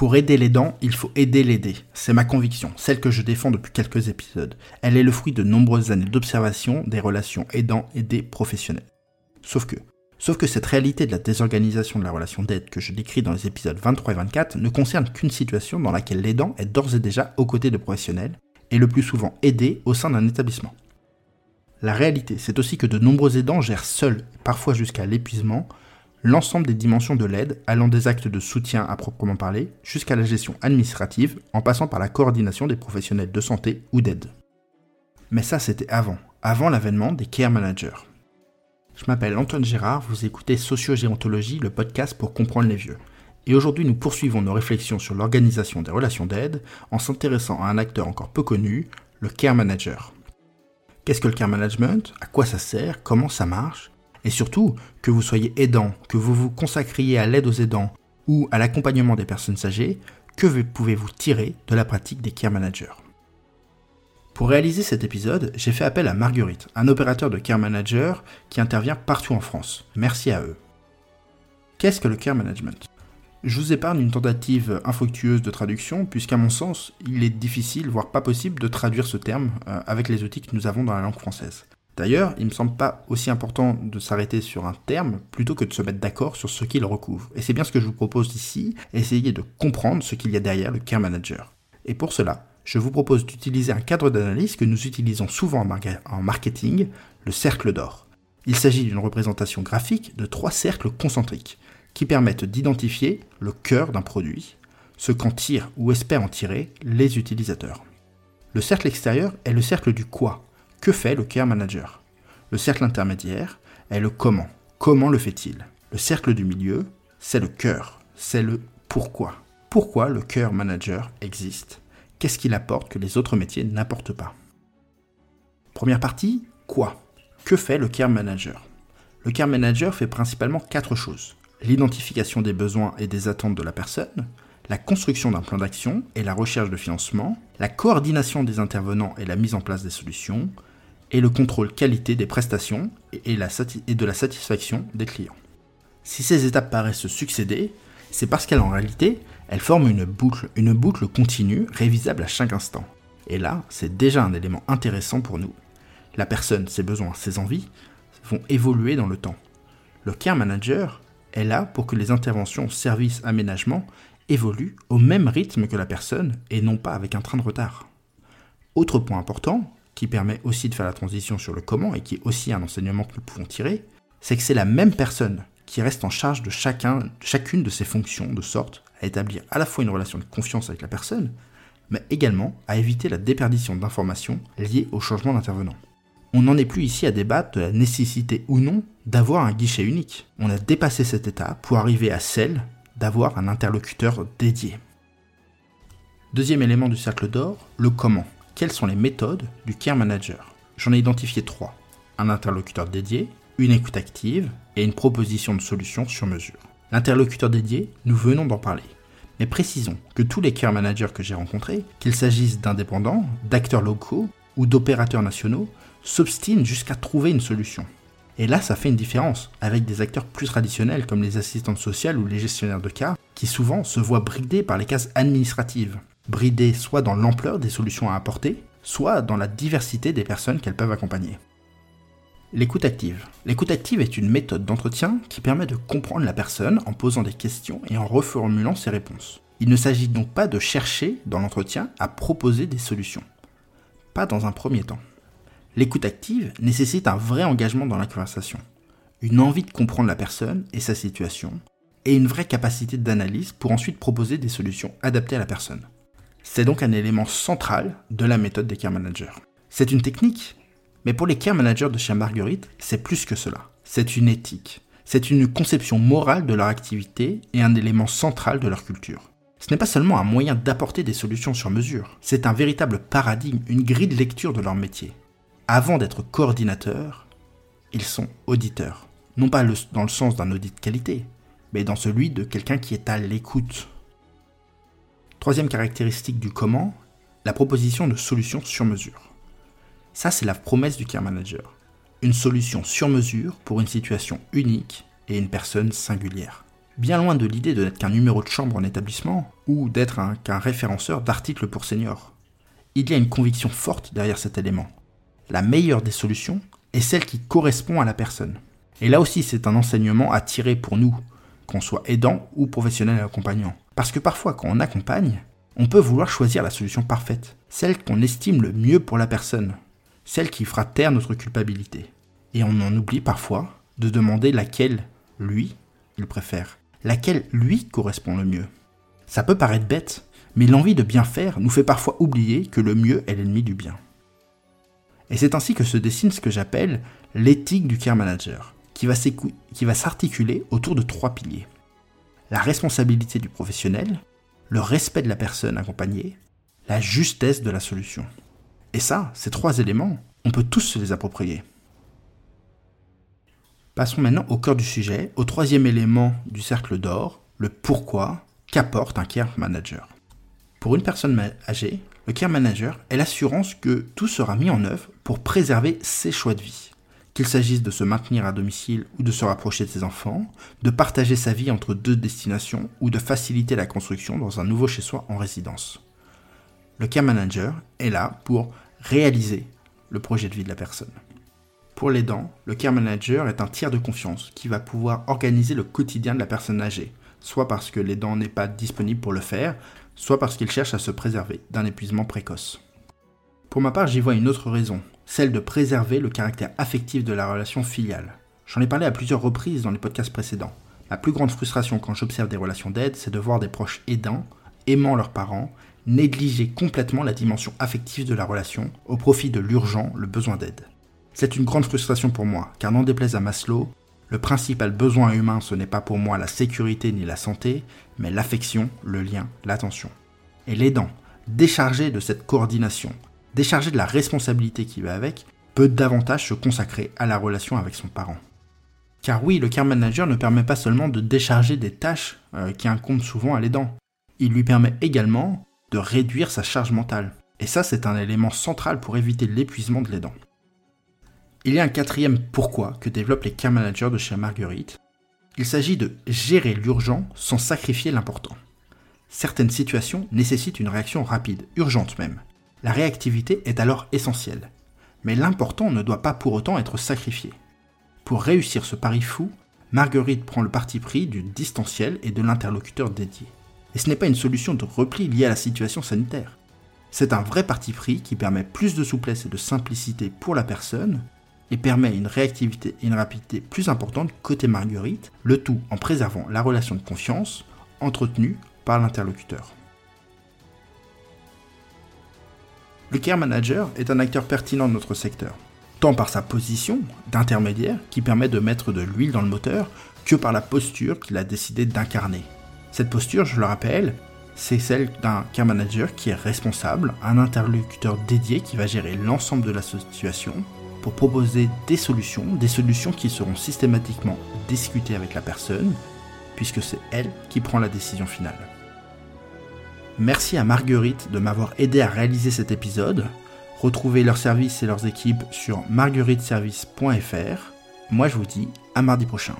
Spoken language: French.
Pour aider l'aidant, il faut aider l'aider. C'est ma conviction, celle que je défends depuis quelques épisodes. Elle est le fruit de nombreuses années d'observation des relations aidant-aidés professionnels. Sauf que, sauf que cette réalité de la désorganisation de la relation d'aide que je décris dans les épisodes 23 et 24 ne concerne qu'une situation dans laquelle l'aidant est d'ores et déjà aux côtés de professionnels et le plus souvent aidé au sein d'un établissement. La réalité, c'est aussi que de nombreux aidants gèrent seuls, parfois jusqu'à l'épuisement, l'ensemble des dimensions de l'aide, allant des actes de soutien à proprement parler, jusqu'à la gestion administrative, en passant par la coordination des professionnels de santé ou d'aide. Mais ça, c'était avant, avant l'avènement des care managers. Je m'appelle Antoine Gérard, vous écoutez Sociogéontologie, le podcast pour comprendre les vieux. Et aujourd'hui, nous poursuivons nos réflexions sur l'organisation des relations d'aide en s'intéressant à un acteur encore peu connu, le care manager. Qu'est-ce que le care management? À quoi ça sert? Comment ça marche? Et surtout, que vous soyez aidant, que vous vous consacriez à l'aide aux aidants ou à l'accompagnement des personnes âgées, que pouvez-vous tirer de la pratique des care managers? Pour réaliser cet épisode, j'ai fait appel à Marguerite, un opérateur de care manager qui intervient partout en France. Merci à eux. Qu'est-ce que le care management? Je vous épargne une tentative infructueuse de traduction, puisqu'à mon sens, il est difficile, voire pas possible, de traduire ce terme euh, avec les outils que nous avons dans la langue française. D'ailleurs, il me semble pas aussi important de s'arrêter sur un terme plutôt que de se mettre d'accord sur ce qu'il recouvre. Et c'est bien ce que je vous propose ici, essayer de comprendre ce qu'il y a derrière le care manager. Et pour cela, je vous propose d'utiliser un cadre d'analyse que nous utilisons souvent en marketing, le cercle d'or. Il s'agit d'une représentation graphique de trois cercles concentriques qui permettent d'identifier le cœur d'un produit, ce qu'en tirent ou espèrent en tirer les utilisateurs. Le cercle extérieur est le cercle du quoi, que fait le care manager? Le cercle intermédiaire est le comment. Comment le fait-il? Le cercle du milieu, c'est le cœur, c'est le pourquoi. Pourquoi le care manager existe? Qu'est-ce qu'il apporte que les autres métiers n'apportent pas? Première partie, quoi? Que fait le care manager? Le care manager fait principalement quatre choses. L'identification des besoins et des attentes de la personne, la construction d'un plan d'action et la recherche de financement, la coordination des intervenants et la mise en place des solutions, et le contrôle qualité des prestations et, de la satisfaction des clients. Si ces étapes paraissent se succéder, c'est parce qu'en réalité, elles forment une boucle, une boucle continue, révisable à chaque instant. Et là, c'est déjà un élément intéressant pour nous. La personne, ses besoins, ses envies vont évoluer dans le temps. Le care manager est là pour que les interventions service aménagement évoluent au même rythme que la personne et non pas avec un train de retard. Autre point important, qui permet aussi de faire la transition sur le comment et qui est aussi un enseignement que nous pouvons tirer, c'est que c'est la même personne qui reste en charge de chacun, chacune de ces fonctions de sorte à établir à la fois une relation de confiance avec la personne, mais également à éviter la déperdition d'informations liées au changement d'intervenant. On n'en est plus ici à débattre de la nécessité ou non d'avoir un guichet unique. On a dépassé cet état pour arriver à celle d'avoir un interlocuteur dédié. Deuxième élément du cercle d'or, le comment quelles sont les méthodes du care manager? J'en ai identifié trois. Un interlocuteur dédié, une écoute active et une proposition de solution sur mesure. L'interlocuteur dédié, nous venons d'en parler. Mais précisons que tous les care managers que j'ai rencontrés, qu'il s'agisse d'indépendants, d'acteurs locaux ou d'opérateurs nationaux, s'obstinent jusqu'à trouver une solution. Et là, ça fait une différence avec des acteurs plus traditionnels comme les assistantes sociales ou les gestionnaires de cas, qui souvent se voient bridés par les cases administratives bridées soit dans l'ampleur des solutions à apporter, soit dans la diversité des personnes qu'elles peuvent accompagner. L'écoute active. L'écoute active est une méthode d'entretien qui permet de comprendre la personne en posant des questions et en reformulant ses réponses. Il ne s'agit donc pas de chercher dans l'entretien à proposer des solutions. Pas dans un premier temps. L'écoute active nécessite un vrai engagement dans la conversation, une envie de comprendre la personne et sa situation, et une vraie capacité d'analyse pour ensuite proposer des solutions adaptées à la personne. C'est donc un élément central de la méthode des care managers. C'est une technique, mais pour les care managers de chez Marguerite, c'est plus que cela. C'est une éthique. C'est une conception morale de leur activité et un élément central de leur culture. Ce n'est pas seulement un moyen d'apporter des solutions sur mesure, c'est un véritable paradigme, une grille de lecture de leur métier. Avant d'être coordinateurs, ils sont auditeurs. Non pas dans le sens d'un audit qualité, mais dans celui de quelqu'un qui est à l'écoute Troisième caractéristique du comment, la proposition de solutions sur mesure. Ça, c'est la promesse du care manager. Une solution sur mesure pour une situation unique et une personne singulière. bien loin de l'idée de n'être qu'un numéro de chambre en établissement ou d'être qu'un référenceur d'articles pour seniors. Il y a une conviction forte derrière cet élément. La meilleure des solutions est celle qui correspond à la personne. Et là aussi, c'est un enseignement à tirer pour nous, qu'on soit aidant ou professionnel accompagnant. Parce que parfois, quand on accompagne, on peut vouloir choisir la solution parfaite, celle qu'on estime le mieux pour la personne, celle qui fera taire notre culpabilité. Et on en oublie parfois de demander laquelle, lui, il préfère, laquelle lui correspond le mieux. Ça peut paraître bête, mais l'envie de bien faire nous fait parfois oublier que le mieux est l'ennemi du bien. Et c'est ainsi que se dessine ce que j'appelle l'éthique du care manager, qui va s'articuler autour de trois piliers. La responsabilité du professionnel, le respect de la personne accompagnée, la justesse de la solution. Et ça, ces trois éléments, on peut tous se les approprier. Passons maintenant au cœur du sujet, au troisième élément du cercle d'or, le pourquoi qu'apporte un care manager. Pour une personne âgée, le care manager est l'assurance que tout sera mis en œuvre pour préserver ses choix de vie. Qu'il s'agisse de se maintenir à domicile ou de se rapprocher de ses enfants, de partager sa vie entre deux destinations ou de faciliter la construction dans un nouveau chez-soi en résidence. Le care manager est là pour réaliser le projet de vie de la personne. Pour l'aidant, le care manager est un tiers de confiance qui va pouvoir organiser le quotidien de la personne âgée, soit parce que l'aidant n'est pas disponible pour le faire, soit parce qu'il cherche à se préserver d'un épuisement précoce. Pour ma part, j'y vois une autre raison, celle de préserver le caractère affectif de la relation filiale. J'en ai parlé à plusieurs reprises dans les podcasts précédents. Ma plus grande frustration quand j'observe des relations d'aide, c'est de voir des proches aidants, aimant leurs parents, négliger complètement la dimension affective de la relation au profit de l'urgent, le besoin d'aide. C'est une grande frustration pour moi, car n'en déplaise à Maslow, le principal besoin humain ce n'est pas pour moi la sécurité ni la santé, mais l'affection, le lien, l'attention. Et l'aidant, déchargé de cette coordination, déchargé de la responsabilité qui va avec, peut davantage se consacrer à la relation avec son parent. Car oui, le care manager ne permet pas seulement de décharger des tâches euh, qui incombent souvent à l'aidant, il lui permet également de réduire sa charge mentale. Et ça, c'est un élément central pour éviter l'épuisement de l'aidant. Il y a un quatrième pourquoi que développent les care managers de chez Marguerite. Il s'agit de gérer l'urgent sans sacrifier l'important. Certaines situations nécessitent une réaction rapide, urgente même. La réactivité est alors essentielle. Mais l'important ne doit pas pour autant être sacrifié. Pour réussir ce pari fou, Marguerite prend le parti pris du distanciel et de l'interlocuteur dédié. Et ce n'est pas une solution de repli liée à la situation sanitaire. C'est un vrai parti pris qui permet plus de souplesse et de simplicité pour la personne, et permet une réactivité et une rapidité plus importante côté Marguerite, le tout en préservant la relation de confiance entretenue par l'interlocuteur. Le care manager est un acteur pertinent de notre secteur, tant par sa position d'intermédiaire qui permet de mettre de l'huile dans le moteur, que par la posture qu'il a décidé d'incarner. Cette posture, je le rappelle, c'est celle d'un care manager qui est responsable, un interlocuteur dédié qui va gérer l'ensemble de la situation pour proposer des solutions, des solutions qui seront systématiquement discutées avec la personne, puisque c'est elle qui prend la décision finale. Merci à Marguerite de m'avoir aidé à réaliser cet épisode. Retrouvez leurs services et leurs équipes sur margueriteservice.fr. Moi je vous dis à mardi prochain.